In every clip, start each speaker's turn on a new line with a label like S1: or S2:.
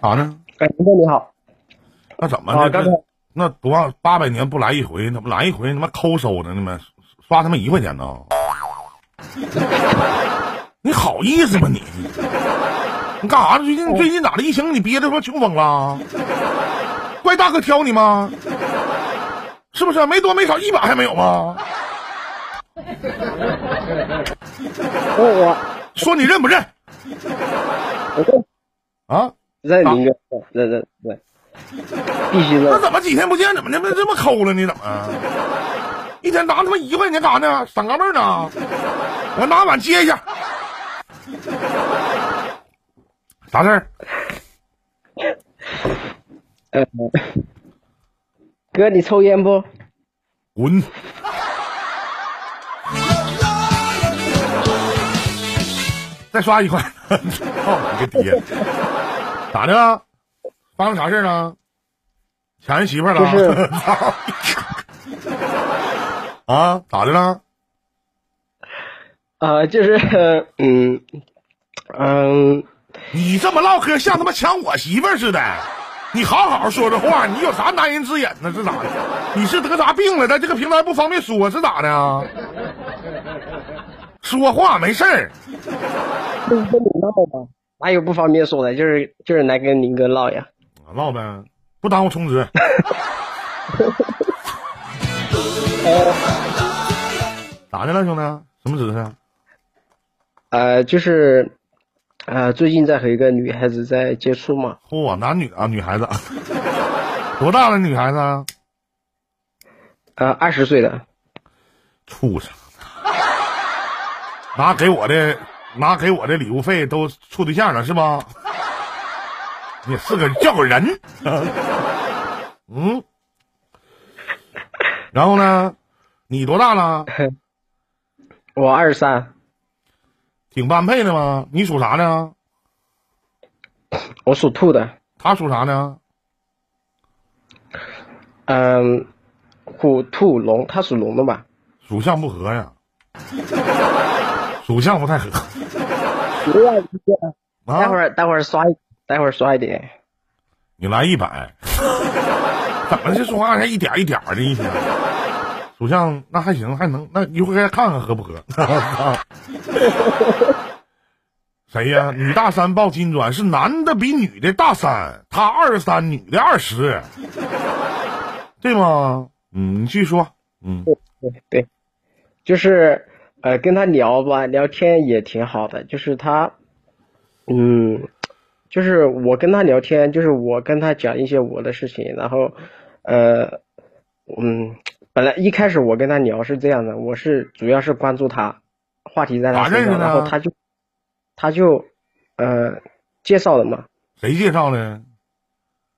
S1: 咋呢？
S2: 哎，林哥你好，
S1: 那怎么的？
S2: 啊刚才
S1: 那多少八百年不来一回，怎么来一回他妈抠搜呢？你们刷他妈一块钱呢？你好意思吗你？你干啥呢？最近最近咋的？疫情你憋着说穷疯了？怪大哥挑你吗？是不是？没多没少，一把还没有吗？
S2: 我我
S1: 说你认不认
S2: 我认
S1: 啊？
S2: 认林哥，认认认，必须认。
S1: 那怎么几天不见，怎么这么这么抠了呢？怎么？一天拿他妈一块钱干啥呢？省个味儿呢？我拿碗接一下。啥事儿？
S2: 呃，哥，你抽烟不？
S1: 滚！再刷一块。操 你个爹！咋的了？发生啥事儿了？抢人媳妇了？
S2: 就是
S1: 啊？咋的了？
S2: 啊，就是嗯嗯，
S1: 你这么唠嗑，像他妈抢我媳妇似的。你好好说这话，你有啥难言之隐呢？是咋的？你是得啥病了？在这个平台不方便说，是咋的啊？说话没事儿，
S2: 就是跟你唠吧，哪有不方便说的？就是就是来跟林哥唠呀。
S1: 唠呗，不耽误充值。咋的了，兄弟？什么姿势？
S2: 呃，就是呃，最近在和一个女孩子在接触嘛，
S1: 嚯，男女啊，女孩子，多大了？女孩子？
S2: 啊呃，二十岁的，
S1: 畜生！拿给我的，拿给我的礼物费都处对象了是吧？你是个叫个人，嗯。然后呢？你多大了？
S2: 我二十三，
S1: 挺般配的吗？你属啥呢？
S2: 我属兔的，
S1: 他属啥呢？
S2: 嗯，虎、兔、龙，他属龙的吧？
S1: 属相不合呀，属相不太合
S2: 待会
S1: 啊。
S2: 儿待会儿刷一，待会儿刷一点。
S1: 你来一百，怎么这说话还一点一点的一天？属相那还行，还能那一会儿再看看合不合。谁呀？女大三抱金砖，是男的比女的大三，他二十三，女的二十，对吗？嗯，你继续说。嗯，
S2: 对对，就是呃跟他聊吧，聊天也挺好的，就是他，嗯，就是我跟他聊天，就是我跟他讲一些我的事情，然后呃嗯，本来一开始我跟他聊是这样的，我是主要是关注他，话题在然后他就他就呃介绍的嘛，
S1: 谁介绍的？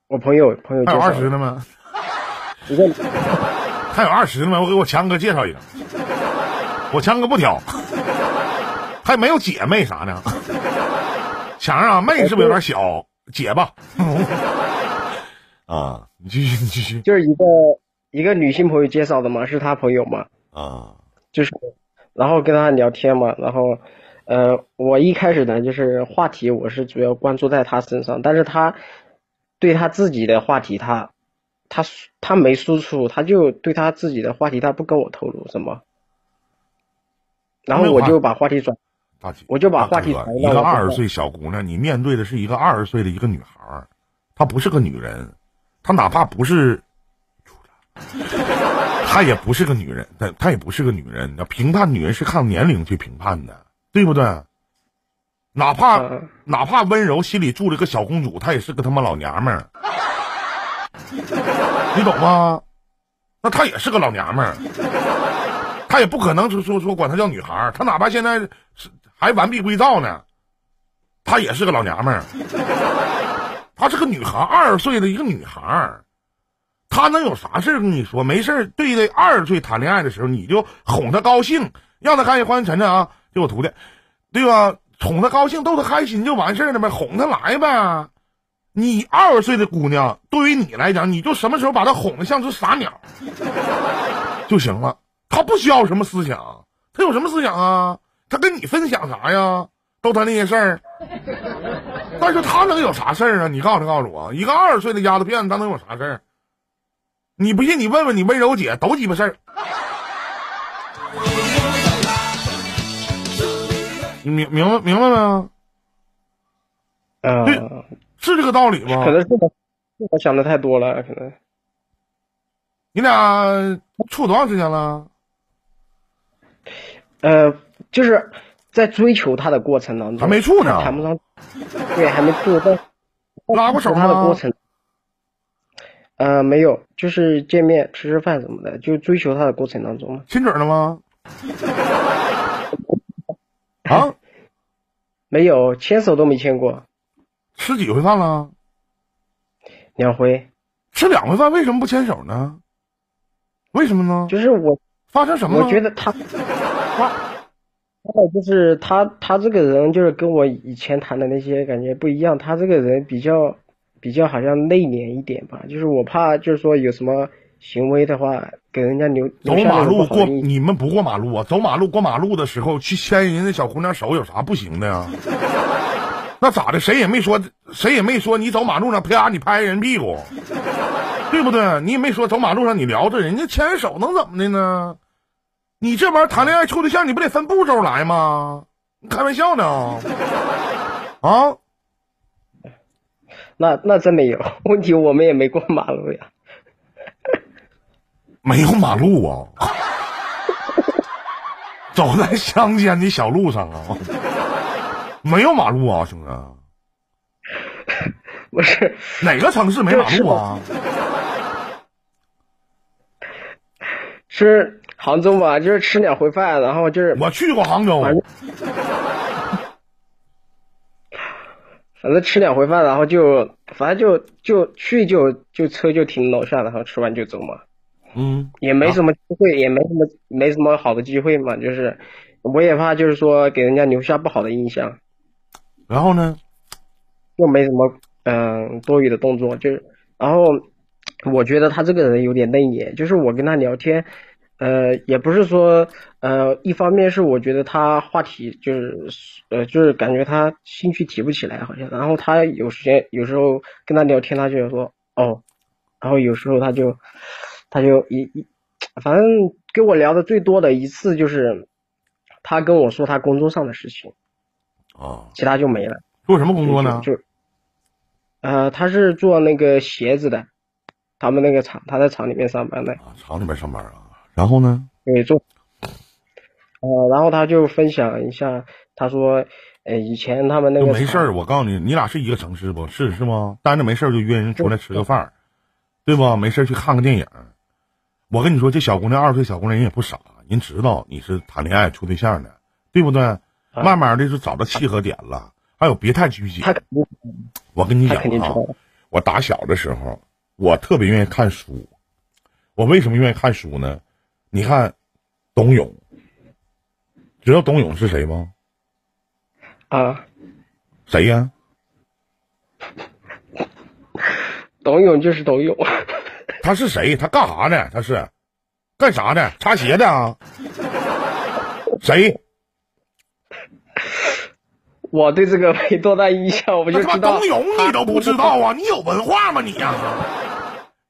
S2: 我朋友朋友介绍的，
S1: 二十的吗？
S2: 一个
S1: 还有二十的吗？我给我强哥介绍一个，我强哥不挑，还没有姐妹啥呢。强啊，妹是不是有点小？姐吧。啊，你继续，你继续
S2: 就是一个一个女性朋友介绍的嘛，是他朋友嘛。
S1: 啊。
S2: 就是，然后跟他聊天嘛，然后，呃，我一开始呢，就是话题我是主要关注在他身上，但是他对他自己的话题他，他他没输出，他就对他自己的话题他不跟我透露什么，然后我就把话题转，
S1: 大姐，
S2: 我就把话题
S1: 大哥
S2: 传到了
S1: 一个二十岁小姑娘，你面对的是一个二十岁的一个女孩，她不是个女人，她哪怕不是，她也不是个女人，她她也不是个女人。那评判女人是看年龄去评判的，对不对？哪怕、
S2: 嗯
S1: 哪怕温柔心里住着个小公主，她也是个他妈老娘们儿，你懂吗？那她也是个老娘们儿。她也不可能说说说管她叫女孩儿，她哪怕现在是还完璧归赵呢，她也是个老娘们儿。她是个女孩，二十岁的一个女孩儿，她能有啥事跟你说？没事对着二十岁谈恋爱的时候，你就哄她高兴，让她开心欢迎晨晨啊，就我徒弟，对吧？哄她高兴，逗她开心就完事儿了呗，哄她来呗。你二十岁的姑娘，对于你来讲，你就什么时候把她哄得像只傻鸟 就行了。她不需要什么思想，他有什么思想啊？他跟你分享啥呀？都他那些事儿，但是他能有啥事儿啊？你告诉告诉我，一个二十岁的丫头片子，他能有啥事儿？你不信，你问问你温柔姐，都鸡巴事儿。你明明白明白没？
S2: 嗯、
S1: 对是这个道理吗
S2: 可？能是我是我想的太多了，可能。
S1: 你俩处多长时间了？
S2: 呃，就是在追求他的过程当中，
S1: 还没处呢
S2: 谈不上，对，还没处，但
S1: 拉过手吗？
S2: 他的过程，呃，没有，就是见面吃吃饭什么的，就追求他的过程当中嘛。
S1: 亲嘴了吗？啊，
S2: 没有，牵手都没牵过，
S1: 吃几回饭了？
S2: 两回。
S1: 吃两回饭，为什么不牵手呢？为什么呢？
S2: 就是我，
S1: 发生什么了？
S2: 我觉得他，他，他就是他，他这个人就是跟我以前谈的那些感觉不一样，他这个人比较，比较好像内敛一点吧，就是我怕就是说有什么行为的话，给人家留
S1: 走马路过，你们不过马路啊？走马路过马路的时候去牵人家小姑娘手，有啥不行的呀？那咋的？谁也没说，谁也没说你走马路上啪你拍人屁股，对不对？你也没说走马路上你聊着人家牵手能怎么的呢？你这玩意儿谈恋爱处对象，你不得分步骤来吗？你开玩笑呢？啊？
S2: 那那真没有问题，我们也没过马路呀。
S1: 没有马路啊，走在乡间的小路上啊，没有马路啊，兄弟，
S2: 不是，
S1: 哪个城市没马路啊？
S2: 是杭州吧，就是吃两回饭，然后就是
S1: 我去过杭州，
S2: 反正反正吃两回饭，然后就反正就就去就就车就停楼下，然后吃完就走嘛，
S1: 嗯，
S2: 也没什么机会，也没什么没什么好的机会嘛，就是我也怕就是说给人家留下不好的印象，
S1: 然后呢？
S2: 又没什么嗯、多余的动作，就是然后我觉得他这个人有点内敛，就是我跟他聊天，呃，也不是说呃，一方面是我觉得他话题就是呃，就是感觉他兴趣提不起来好像，然后他有时间有时候跟他聊天，他就说哦，然后有时候他就他就一一，反正跟我聊的最多的一次就是他跟我说他工作上的事情，
S1: 啊，
S2: 其他就没了。
S1: 做什么工作呢？
S2: 就就呃，他是做那个鞋子的，他们那个厂，他在厂里面上班的，
S1: 啊，厂里面上班啊。然后呢？
S2: 对，做。呃，然后他就分享一下，他说，呃，以前他们那个
S1: 就没事儿，我告诉你，你俩是一个城市不？是是吗？单着没事儿就约人出来吃个饭儿，对不？没事儿去看个电影。我跟你说，这小姑娘二十岁小姑娘人也不傻，人知道你是谈恋爱处对象的，对不对？慢慢的就找到契合点了。还有，别太拘谨。
S2: 他
S1: 我跟你讲啊我打小的时候，我特别愿意看书。我为什么愿意看书呢？你看，董永，知道董永是谁吗？
S2: 啊，
S1: 谁呀？
S2: 董永就是董永，
S1: 他是谁？他干啥呢？他是干啥的？擦鞋的啊？谁？
S2: 我对这个没多大印象，我就知道
S1: 董永你都不知道啊？你有文化吗你呀、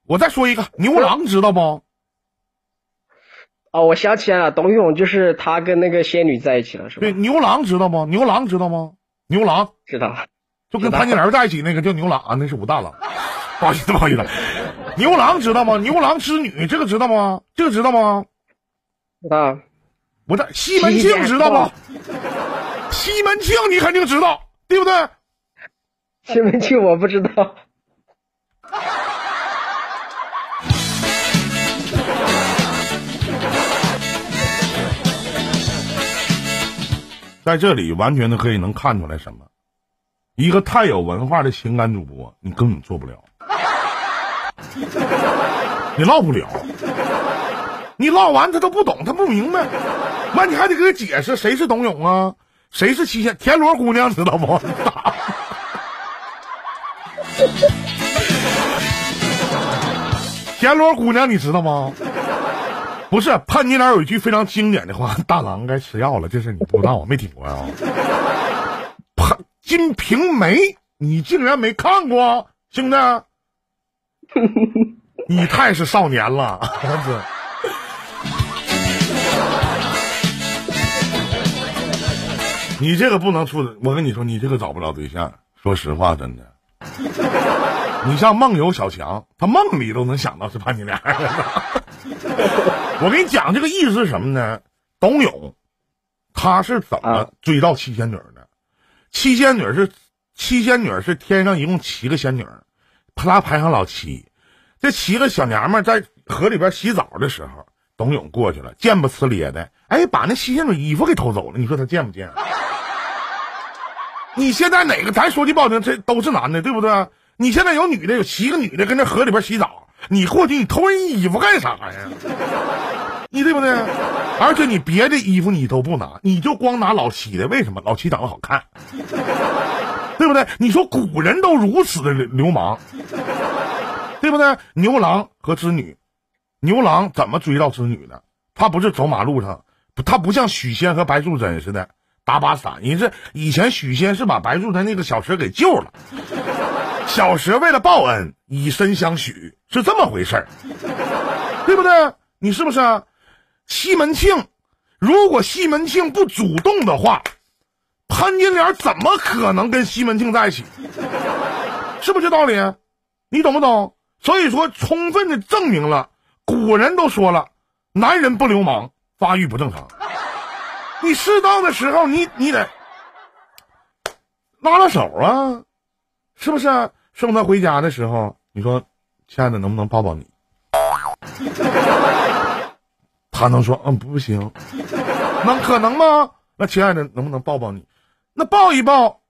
S1: 我再说一个，牛郎知道不？
S2: 哦，我想起来了，董永就是他跟那个仙女在一起了，是吧
S1: 对，？牛郎知道吗？牛郎知道吗？牛郎
S2: 知道。
S1: 就跟潘金莲在一起那个叫牛郎啊，那是武大郎。不好意思，不好意思。牛郎知道吗？牛郎织女这个知道吗？这个知道吗？
S2: 知道。
S1: 我这西门庆知道吗？西门庆你肯定知道，对不对？
S2: 西门庆我不知道。
S1: 在这里完全的可以能看出来什么？一个太有文化的情感主播，你根本做不了，你唠不了，你唠完他都不懂，他不明白，完你还得给他解释谁是董永啊，谁是七仙田螺姑娘，知道不？田螺姑娘你知道吗？不是潘金莲有一句非常经典的话：“大郎该吃药了。”这事你不知道，我没听过啊？潘《金瓶梅》你竟然没看过，兄弟？你太是少年了，儿子。你这个不能处，我跟你说，你这个找不着对象。说实话，真的。你像梦游小强，他梦里都能想到是潘金莲。我给你讲这个意思是什么呢？董永，他是怎么追到七仙女的？七仙女是七仙女是天上一共七个仙女，他排行老七。这七个小娘们在河里边洗澡的时候，董永过去了，贱不呲咧的，哎，把那七仙女衣服给偷走了。你说他贱不贱？你现在哪个？咱说句不好听，这都是男的，对不对？你现在有女的，有七个女的跟那河里边洗澡，你过去你偷人衣服干啥呀？你对不对？而且你别的衣服你都不拿，你就光拿老七的，为什么？老七长得好看，对不对？你说古人都如此的流氓，对不对？牛郎和织女，牛郎怎么追到织女的？他不是走马路上，他不像许仙和白素贞似的。打把伞，你是以前许仙是把白素贞那个小蛇给救了，小蛇为了报恩以身相许，是这么回事儿，对不对？你是不是？西门庆，如果西门庆不主动的话，潘金莲怎么可能跟西门庆在一起？是不是这道理？你懂不懂？所以说，充分的证明了古人都说了，男人不流氓，发育不正常。你适当的时候，你你得拉拉手啊，是不是？送他回家的时候，你说，亲爱的，能不能抱抱你？他能说嗯不行？那可能吗？那亲爱的，能不能抱抱你？那抱一抱，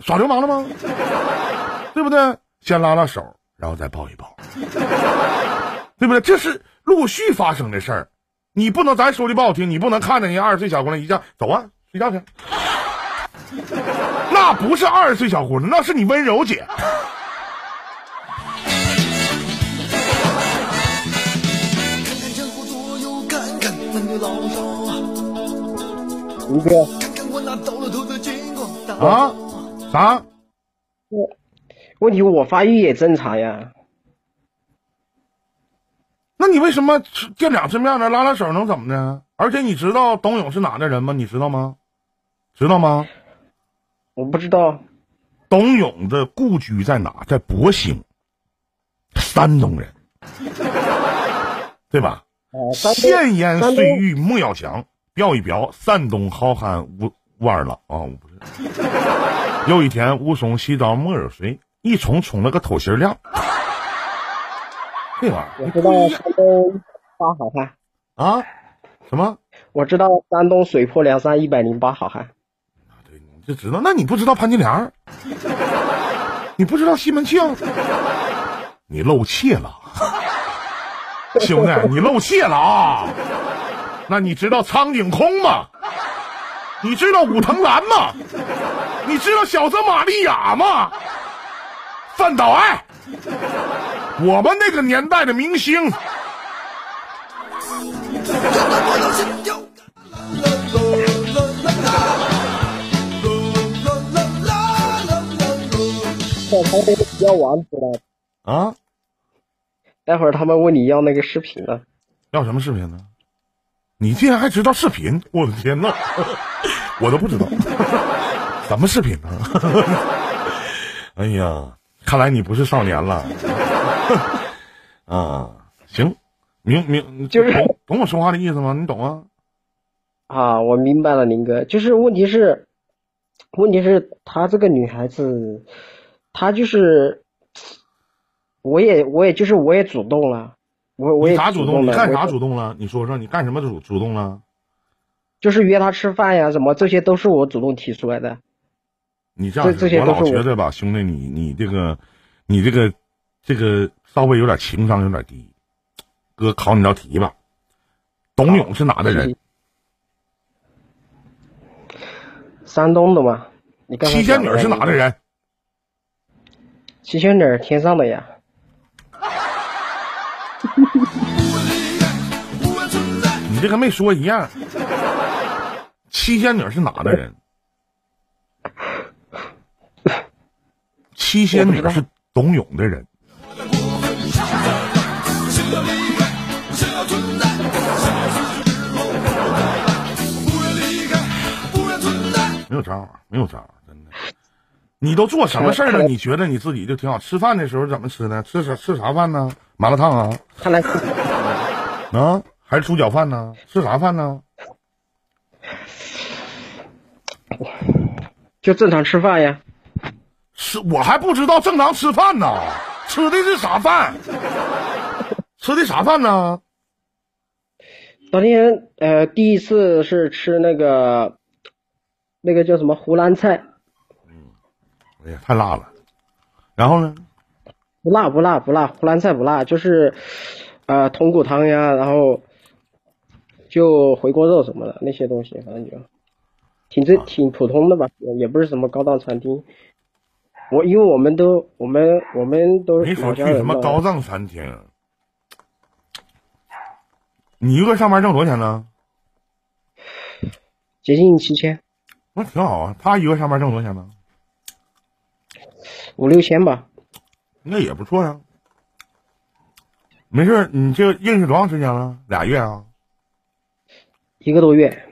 S1: 耍流氓了吗？对不对？先拉拉手，然后再抱一抱，对不对？这是陆续发生的事儿。你不能，咱说的不好听，你不能看着人二十岁小姑娘一叫走啊，睡觉去。那不是二十岁小姑娘，那是你温柔姐。
S2: 吴哥。
S1: 啊？啥？
S2: 我问题我发育也正常呀。
S1: 那你为什么见两次面呢？拉拉手能怎么的？而且你知道董永是哪的人吗？你知道吗？知道吗？
S2: 我不知道。
S1: 董永的故居在哪？在博兴，山东人，对吧？闲言碎语莫要讲，表一表，山东好汉吴吴二郎啊！我不是。有一天，武松洗澡没热水，一冲冲了个透心凉。
S2: 我知道山东八好汉
S1: 啊？什么？
S2: 我知道山东水泊梁山一百零八好汉。
S1: 就知道？那你不知道潘金莲？你不知道西门庆？你漏怯了，兄弟，你漏怯了啊！那你知道苍井空吗？你知道武藤兰吗？你知道小泽玛利亚吗？范岛爱。我们那个年代的明星，
S2: 要王子了
S1: 啊！
S2: 待会儿他们问你要那个视频了，
S1: 要什么视频呢？你竟然还知道视频？我的天呐，我都不知道，什么视频呢？哎呀，看来你不是少年了。啊，行，明明
S2: 就是
S1: 懂我说话的意思吗？你懂啊？
S2: 啊，我明白了，林哥。就是问题是，问题是她这个女孩子，她就是，我也我也就是我也主动了，我我也
S1: 啥主
S2: 动
S1: 了？你干啥主动了？你说说，你干什么主主动了？
S2: 就是约他吃饭呀，什么这些都是我主动提出来的。
S1: 你这样，我老觉得吧，兄弟，你你这个，你这个。这个稍微有点情商有点低，哥考你道题吧。董永是哪的人？
S2: 山东的吗？
S1: 七仙女是哪的人？
S2: 七仙女天上的呀。
S1: 你这跟没说一样。七仙女是哪的人？七仙女是董永的人。没有招儿没有招儿。你都做什么事儿了？你觉得你自己就挺好？吃饭的时候怎么吃呢？吃啥吃啥饭呢？麻辣烫啊？
S2: 看来
S1: 啊，还是猪脚饭呢？吃啥饭呢？
S2: 就正常吃饭呀。
S1: 吃我还不知道正常吃饭呢，吃的是啥饭？吃的啥饭呢？
S2: 当天呃，第一次是吃那个，那个叫什么湖南菜。
S1: 嗯，哎呀，太辣了。然后呢？
S2: 不辣不辣不辣，湖南菜不辣，就是呃筒骨汤呀，然后就回锅肉什么的那些东西，反正就挺这挺普通的吧，也不是什么高档餐厅。我因为我们都我们我们都
S1: 没说去什么高档餐厅。你一个上班挣多少钱呢？
S2: 接近七千。
S1: 那挺好啊，他一个上班挣多少钱呢？
S2: 五六千吧。
S1: 那也不错呀。没事，你这认识多长时间了？俩月啊？
S2: 一个多月。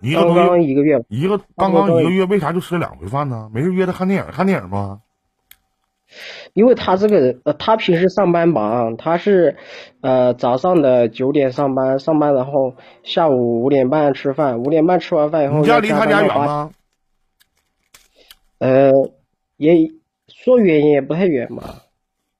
S1: 一个多
S2: 月，一个月，
S1: 一个刚刚一个月，为啥就吃两回饭呢？没事约他看电影，看电影吗？
S2: 因为他这个人，呃，他平时上班忙，他是，呃，早上的九点上班，上班然后下午五点半吃饭，五点半吃完饭以后，
S1: 你家离他家远吗？
S2: 呃，也说远也不太远嘛，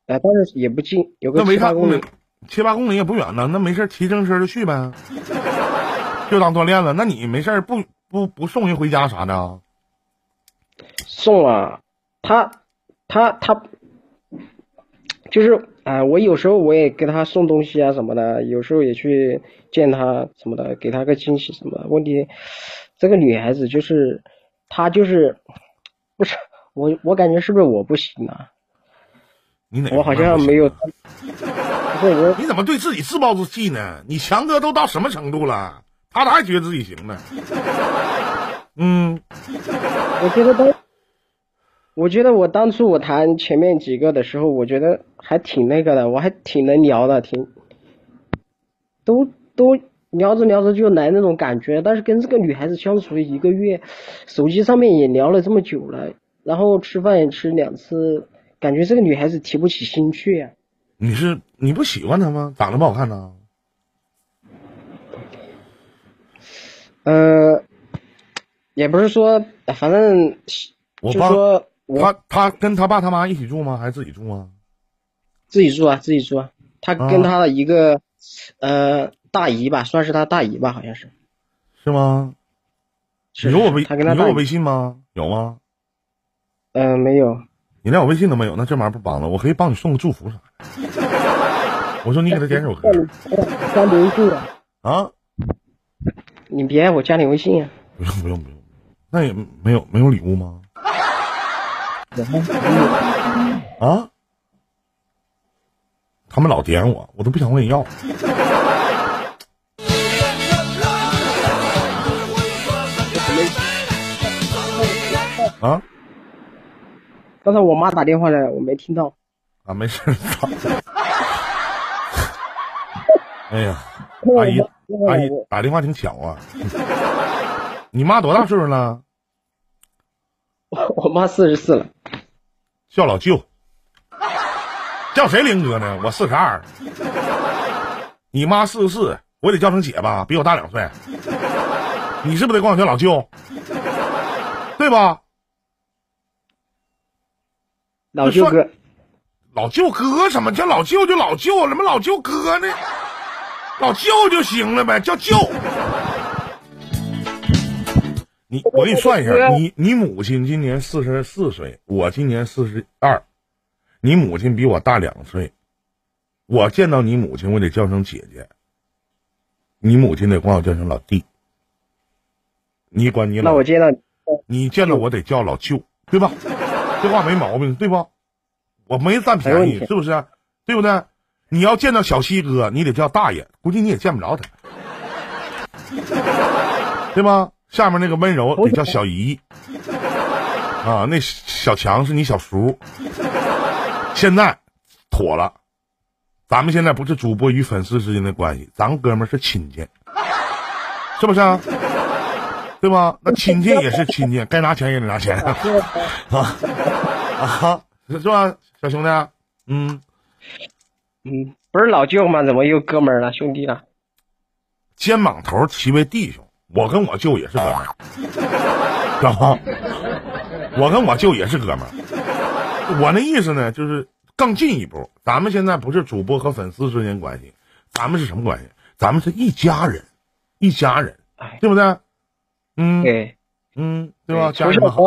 S2: 哎，但是也不近，有个七八公里，
S1: 七八公里也不远呢，那没事骑自行车就去呗。就当锻炼了，那你没事不不不送人回家啥的？
S2: 送啊，他他他，就是啊，我有时候我也给他送东西啊什么的，有时候也去见他什么的，给他个惊喜什么。问题，这个女孩子就是她就是不是我，我感觉是不是我不行啊？
S1: 你哪？
S2: 我好像没有。不是我，
S1: 你怎么对自己自暴自弃呢？你强哥都到什么程度了？他咋还觉得自己行呢？嗯，
S2: 我觉得当，我觉得我当初我谈前面几个的时候，我觉得还挺那个的，我还挺能聊的，挺，都都聊着聊着就来那种感觉。但是跟这个女孩子相处一个月，手机上面也聊了这么久了，然后吃饭也吃两次，感觉这个女孩子提不起兴趣呀。
S1: 你是你不喜欢她吗？长得不好看呢？
S2: 呃，也不是说，反正就说
S1: 他他跟他爸他妈一起住吗？还是自己住啊？
S2: 自己住啊，自己住啊。他跟他的一个呃大姨吧，算是他大姨吧，好像是。
S1: 是吗？有我微你有我微信吗？有吗？
S2: 嗯，没有。
S1: 你连我微信都没有，那这玩意儿不帮了？我可以帮你送个祝福啥的。我说你给他点首歌。
S2: 加微信
S1: 啊。
S2: 你别，我加你微信
S1: 啊！不用不用不用，那也没有没有礼物吗？啊？他们老点我，我都不想问你要。啊？
S2: 刚才我妈打电话来，我没听到。
S1: 啊，没事。哎呀，阿姨。阿姨打电话挺巧啊！你妈多大岁数了？
S2: 我 我妈四十四了。
S1: 叫老舅。叫谁林哥呢？我四十二。你妈四十四，我得叫成姐吧？比我大两岁。你是不是得管我叫老舅？对吧？
S2: 老舅哥。
S1: 老舅哥什么叫老舅就老舅？怎么老舅哥呢？老舅就行了呗，叫舅。你我给你算一下，你你母亲今年四十四岁，我今年四十二，你母亲比我大两岁。我见到你母亲，我得叫声姐姐。你母亲得管我叫声老弟。你管你老，
S2: 那我见到
S1: 你见到我得叫老舅，对吧？这话没毛病，对不？我没占便宜，是不是？对不对？你要见到小西哥，你得叫大爷，估计你也见不着他，对吧？下面那个温柔得叫小姨，啊，那小强是你小叔，现在妥了。咱们现在不是主播与粉丝之间的关系，咱哥们是亲戚，是不是啊？对吧？那亲戚也是亲戚，该拿钱也得拿钱啊啊啊！是吧，小兄弟？
S2: 嗯嗯，不是老舅吗？怎么又哥们了，兄弟了？
S1: 肩膀头齐为弟兄，我跟我舅也是哥们儿，知道吗？我跟我舅也是哥们儿。我那意思呢，就是。更进一步，咱们现在不是主播和粉丝之间关系，咱们是什么关系？咱们是一家人，一家人，对不对？嗯，
S2: 对，
S1: 嗯，对吧？
S2: 家人好。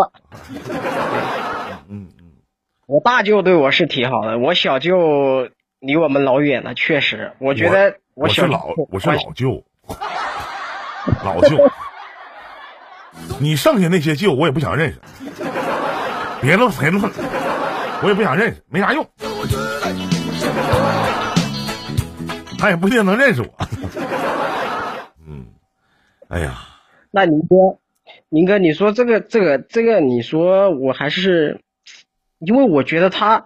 S2: 嗯嗯，我大舅对我是挺好的，我小舅离我们老远了，确实，我觉得
S1: 我
S2: 是
S1: 老我是老舅，老舅，你剩下那些舅我也不想认识，别论谁论。我也不想认识，没啥用。他也不一定能认识我。嗯，哎呀，
S2: 那宁哥，宁哥，你说这个这个这个，你说我还是，因为我觉得他，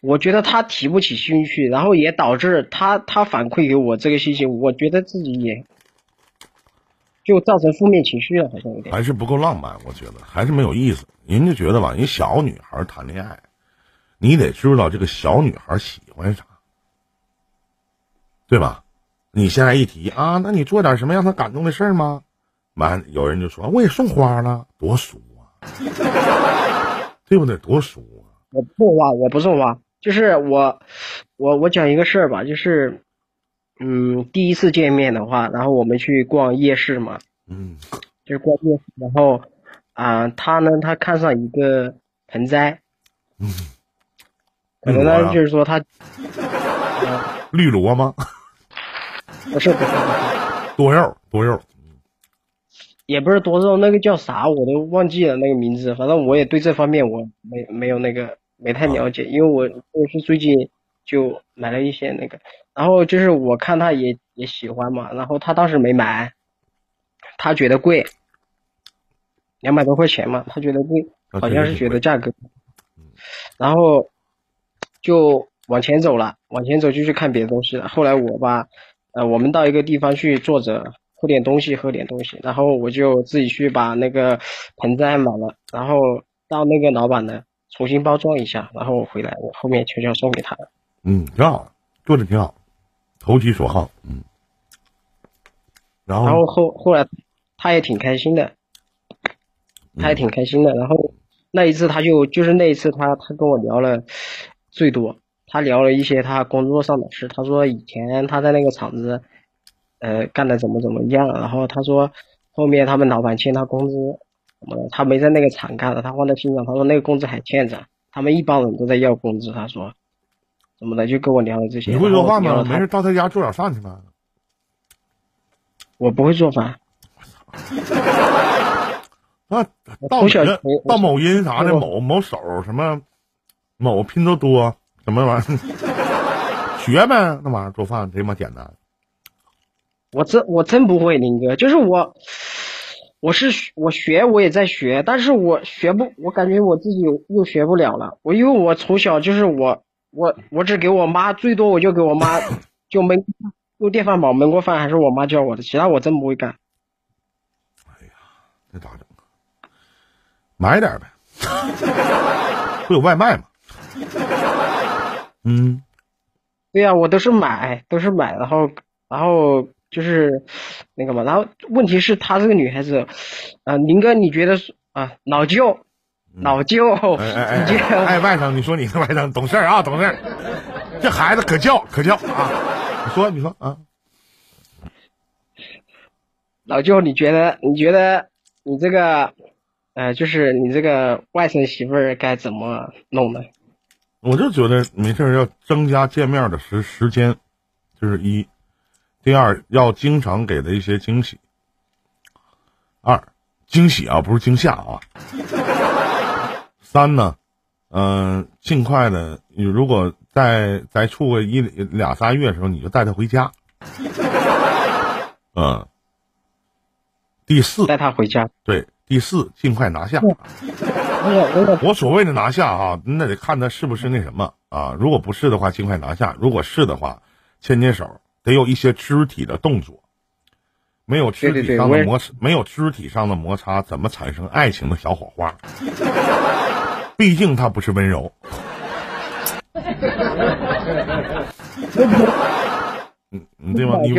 S2: 我觉得他提不起兴趣，然后也导致他他反馈给我这个信息，我觉得自己也，就造成负面情绪了，好像有点。
S1: 还是不够浪漫，我觉得还是没有意思。人家觉得吧，人小女孩谈恋爱。你得知道这个小女孩喜欢啥，对吧？你现在一提啊，那你做点什么让她感动的事吗？完，有人就说我也送花了，多俗啊，对不对？多俗啊！
S2: 我不送花，我不送花，就是我，我我讲一个事儿吧，就是，嗯，第一次见面的话，然后我们去逛夜市嘛，
S1: 嗯，
S2: 就是逛夜市，然后啊，他呢，他看上一个盆栽，嗯。可能呢，就是说他
S1: 绿萝吗？
S2: 不是，不是，
S1: 多肉，多肉，
S2: 也不是多肉，那个叫啥我都忘记了那个名字。反正我也对这方面我没没有那个没太了解，因为我我是最近就买了一些那个，然后就是我看他也也喜欢嘛，然后他当时没买，他觉得贵，两百多块钱嘛，他觉得贵，好像是觉得价格，然后。就往前走了，往前走就去看别的东西了。后来我吧，呃，我们到一个地方去坐着喝点东西，喝点东西，然后我就自己去把那个盆栽买了，然后到那个老板呢重新包装一下，然后我回来我后面悄悄送给他的。
S1: 嗯，挺好，做的挺好，投其所好。嗯，然后
S2: 然后后后来他也挺开心的，他也挺开心的。然后那一次他就就是那一次他他跟我聊了。最多，他聊了一些他工作上的事。他说以前他在那个厂子，呃，干的怎么怎么样。然后他说后面他们老板欠他工资，什么的，他没在那个厂干了，他放在心上。他说那个工资还欠着，他们一帮人都在要工资。他说，怎么的，就跟我聊了这些。
S1: 你会说话吗？没事，到他家做点饭去吧。
S2: 我不会做饭。
S1: 那到到某音啥的，某某手什么。某拼多多什么玩意儿？学呗，那玩意儿做饭贼妈简单。
S2: 我真我真不会，林哥，就是我，我是我学我也在学，但是我学不，我感觉我自己又学不了了。我因为我从小就是我我我只给我妈，最多我就给我妈就焖用电饭煲焖过饭，还是我妈教我的，其他我真不会干。
S1: 哎呀，那咋整？买点呗，会有外卖吗？嗯，
S2: 对呀，我都是买，都是买，然后，然后就是那个嘛，然后问题是她这个女孩子，啊，林哥，你觉得是啊，老舅，老舅，
S1: 哎哎哎，哎，外甥，你说你是外甥，懂事啊，懂事，这孩子可叫可叫啊，你说你说啊，
S2: 老舅，你觉得你觉得你这个，呃，就是你这个外甥媳妇儿该怎么弄呢？
S1: 我就觉得没事要增加见面的时时间，就是一；第二要经常给他一些惊喜。二，惊喜啊，不是惊吓啊。三呢，嗯，尽快的，你如果再再处个一俩仨月的时候，你就带他回家。嗯。第四，
S2: 带他回家。
S1: 对，第四，尽快拿下。
S2: 我
S1: 所谓的拿下啊，那得看他是不是那什么啊。如果不是的话，尽快拿下；如果是的话，牵牵手，得有一些肢体的动作。没有肢体上的摩擦，没有肢体上的摩擦，怎么产生爱情的小火花？毕竟他不是温柔。嗯，对吗？你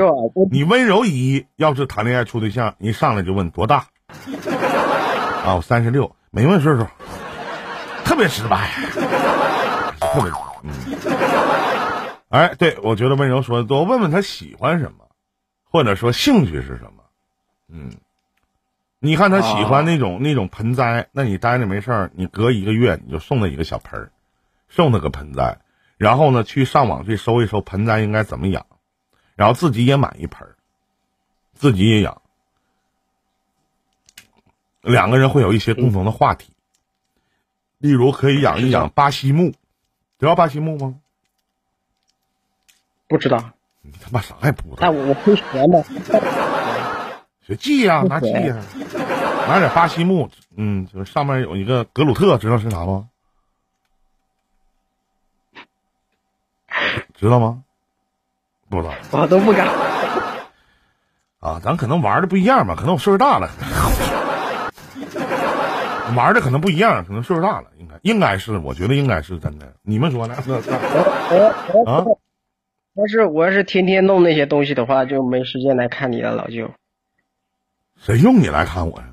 S1: 你温柔一，要是谈恋爱处对象，一上来就问多大？啊，我三十六，没问岁数，特别直白，特别嗯。哎，对，我觉得温柔说的多，问问他喜欢什么。或者说兴趣是什么？嗯，你看他喜欢那种那种盆栽，那你待着没事儿，你隔一个月你就送他一个小盆儿，送他个盆栽，然后呢去上网去搜一搜盆栽应该怎么养，然后自己也买一盆儿，自己也养，两个人会有一些共同的话题，例如可以养一养巴西木，知道巴西木吗？
S2: 不知道。
S1: 你他妈啥也不知道？
S2: 那我会学吗？
S1: 学记呀，拿记呀，拿点巴西木，嗯，就是上面有一个格鲁特，知道是啥吗？知道吗？不知道。
S2: 我都不敢。
S1: 啊，咱可能玩的不一样吧？可能我岁数大了，玩的可能不一样，可能岁数大了，应该应该是，我觉得应该是真的。你们说呢？啊？
S2: 要是我要是天天弄那些东西的话，就没时间来看你了，老舅。
S1: 谁用你来看我呀？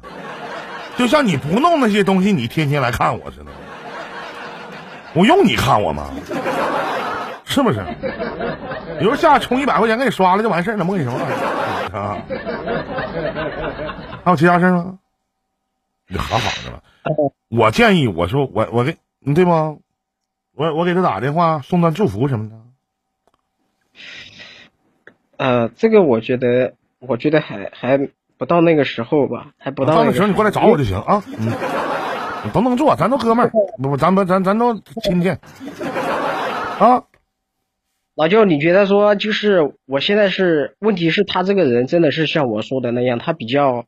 S1: 就像你不弄那些东西，你天天来看我似的。我用你看我吗？是不是？比如下充一百块钱给你刷了就完事儿了，没给你什么啊？还有其他事吗？你好好的了。我建议我说我我给你对吗？我我给他打电话送段祝福什么的。
S2: 呃，这个我觉得，我觉得还还不到那个时候吧，还不到。
S1: 那个时候你过来找我就行啊，嗯，都能做，咱都哥们儿，不，咱们咱咱都亲戚啊。
S2: 老舅，你觉得说，就是我现在是，问题是他这个人真的是像我说的那样，他比较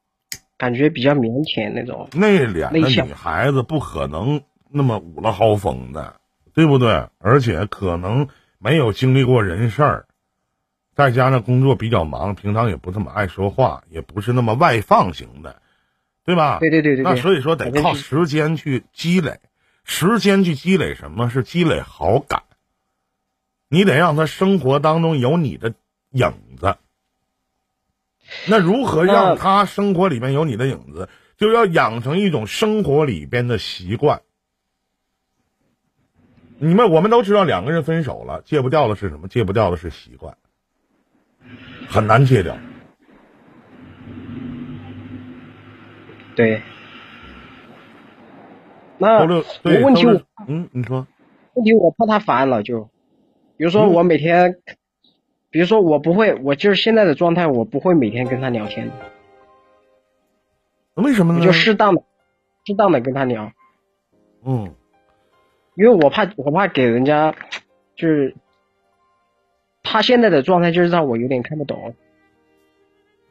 S2: 感觉比较腼腆那种，
S1: 内敛的女孩子不可能那么捂了豪风的，对不对？而且可能。没有经历过人事儿，再加上工作比较忙，平常也不怎么爱说话，也不是那么外放型的，对吧？
S2: 对对对对。
S1: 那所以说得靠时间去积累，时间去积累什么是积累好感？你得让他生活当中有你的影子。那如何让他生活里面有你的影子？就要养成一种生活里边的习惯。你们我们都知道，两个人分手了，戒不掉的是什么？戒不掉的是习惯，很难戒掉。
S2: 对。那问题我，
S1: 嗯，你说。
S2: 问题我怕他烦了，就，比如说我每天，比如说我不会，我就是现在的状态，我不会每天跟他聊天。
S1: 为什么呢？
S2: 就适当的，适当的跟他聊。
S1: 嗯。
S2: 因为我怕，我怕给人家，就是他现在的状态，就是让我有点看不懂，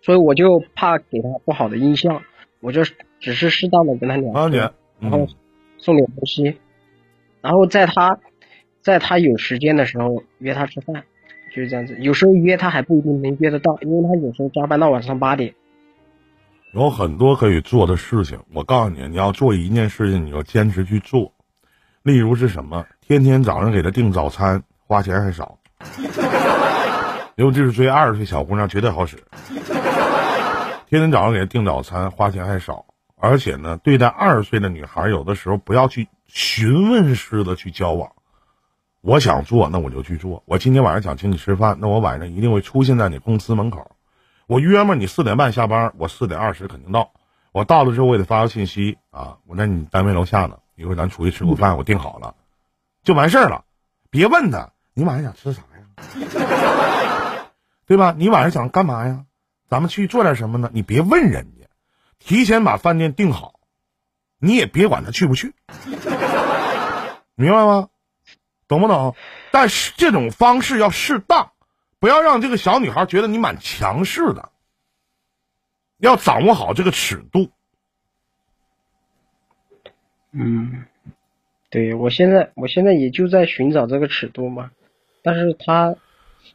S2: 所以我就怕给他不好的印象，我就只是适当的跟他聊天，然后送点东西，然后在他，在他有时间的时候约他吃饭，就是这样子。有时候约他还不一定能约得到，因为他有时候加班到晚上八点。
S1: 有很多可以做的事情，我告诉你，你要做一件事情，你就坚持去做。例如是什么？天天早上给他订早餐，花钱还少。尤其是追二十岁小姑娘，绝对好使。天天早上给他订早餐，花钱还少，而且呢，对待二十岁的女孩，有的时候不要去询问式的去交往。我想做，那我就去做。我今天晚上想请你吃饭，那我晚上一定会出现在你公司门口。我约嘛，你四点半下班，我四点二十肯定到。我到了之后，我也得发个信息啊，我在你单位楼下呢。一会儿咱出去吃口饭，我订好了，就完事儿了。别问他，你晚上想吃啥呀？对吧？你晚上想干嘛呀？咱们去做点什么呢？你别问人家，提前把饭店订好，你也别管他去不去，明白吗？懂不懂？但是这种方式要适当，不要让这个小女孩觉得你蛮强势的，要掌握好这个尺度。
S2: 嗯，对我现在我现在也就在寻找这个尺度嘛，但是他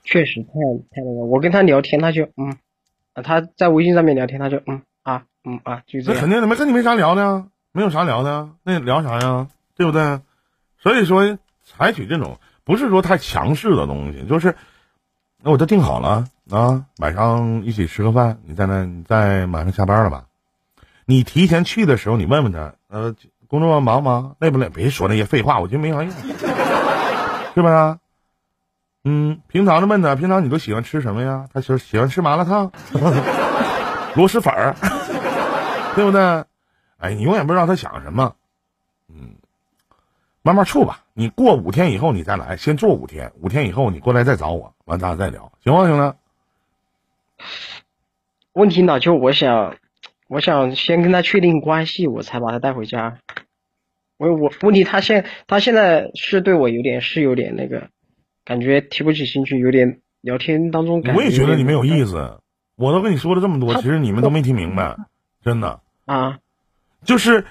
S2: 确实太太那个，我跟他聊天他就嗯，啊他在微信上面聊天他就嗯啊嗯啊就这样。
S1: 那肯定的，没跟你没啥聊的呀，没有啥聊的，那聊啥呀？对不对？所以说，采取这种不是说太强势的东西，就是那我都定好了啊，晚上一起吃个饭，你在那你在马上下班了吧？你提前去的时候，你问问他，呃，工作忙吗？累不累？别说那些废话，我觉得没啥用，是不是？嗯，平常的问他，平常你都喜欢吃什么呀？他说喜欢吃麻辣烫、螺蛳粉儿，对不对？哎，你永远不知道他想什么，嗯，慢慢处吧。你过五天以后你再来，先做五天，五天以后你过来再找我，完咱俩再聊，行吗，兄弟？
S2: 问题呢，就我想，我想先跟他确定关系，我才把他带回家。我我问题他现他现在是对我有点是有点那个，感觉提不起兴趣，有点聊天当中感
S1: 我也觉得你没有意
S2: 思
S1: 思，我都跟你说了这么多，其实你们都没听明白，真的。
S2: 啊。
S1: 就是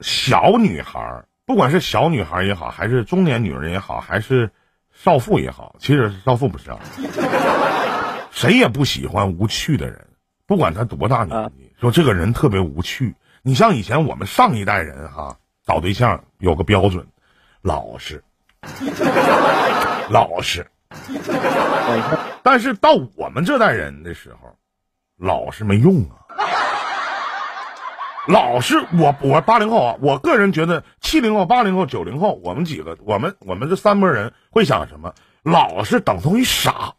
S1: 小女孩儿，不管是小女孩儿也好，还是中年女人也好，还是少妇也好，其实少妇不是啊，谁也不喜欢无趣的人，不管他多大年纪，说这个人特别无趣。你像以前我们上一代人哈，找对象有个标准，老实，老实。但是到我们这代人的时候，老实没用啊。老是我我八零后啊，我个人觉得七零后、八零后、九零后，我们几个，我们我们这三波人会想什么？老是等同于傻。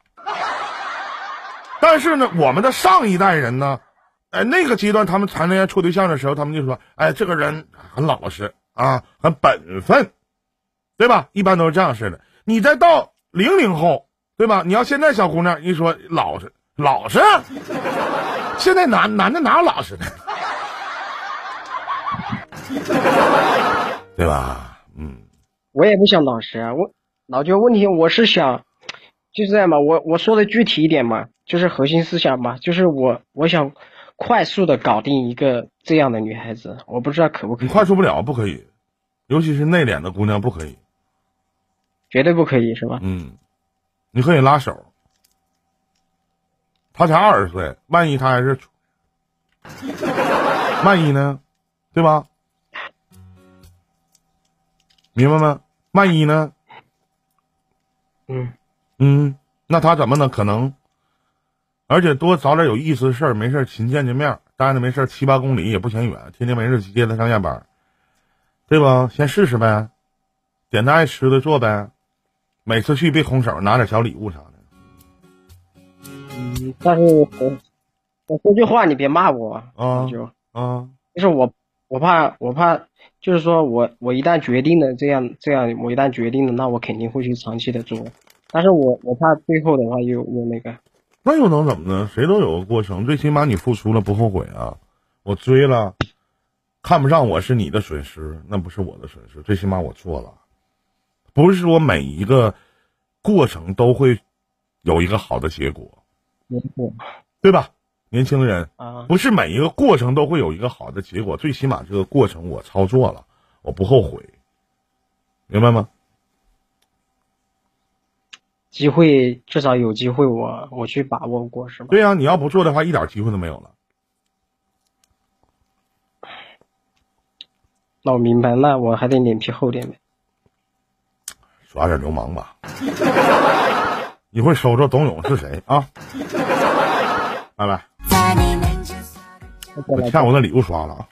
S1: 但是呢，我们的上一代人呢，哎，那个阶段他们谈恋爱处对象的时候，他们就说，哎，这个人很老实啊，很本分，对吧？一般都是这样式的。你再到零零后，对吧？你要现在小姑娘一说老实，老实，现在男男的哪有老实的？对吧？嗯，
S2: 我也不想老实啊，我老就问题，我是想就是这样嘛，我我说的具体一点嘛，就是核心思想嘛，就是我我想快速的搞定一个这样的女孩子，我不知道可不可以？
S1: 你快速不了，不可以，尤其是内敛的姑娘不可以，
S2: 绝对不可以是吧？
S1: 嗯，你可以拉手，他才二十岁，万一他还是，万一呢？对吧？明白吗？万一
S2: 呢？嗯
S1: 嗯，那他怎么能可能？而且多找点有意思的事儿，没事勤见见面，待着没事七八公里也不嫌远，天天没事接他上下班，对吧？先试试呗，点他爱吃的做呗，每次去别空手，拿点小礼物啥的。
S2: 嗯，但是我我说句话，你别骂我
S1: 啊，
S2: 就
S1: 啊，
S2: 就是我。我怕，我怕，就是说我我一旦决定了这样这样，我一旦决定了，那我肯定会去长期的做。但是我我怕最后的话又又那个，
S1: 那又能怎么呢？谁都有个过程，最起码你付出了不后悔啊！我追了，看不上我是你的损失，那不是我的损失。最起码我做了，不是说每一个过程都会有一个好的结果，对吧？年轻人
S2: 啊，
S1: 不是每一个过程都会有一个好的结果，最起码这个过程我操作了，我不后悔，明白吗？
S2: 机会至少有机会，我我去把握过，是吧？
S1: 对呀，你要不做的话，一点机会都没有了。
S2: 那我明白，那我还得脸皮厚点呗，
S1: 耍点流氓吧。一会儿收着董勇是谁啊？拜拜。我欠我的礼物刷了啊！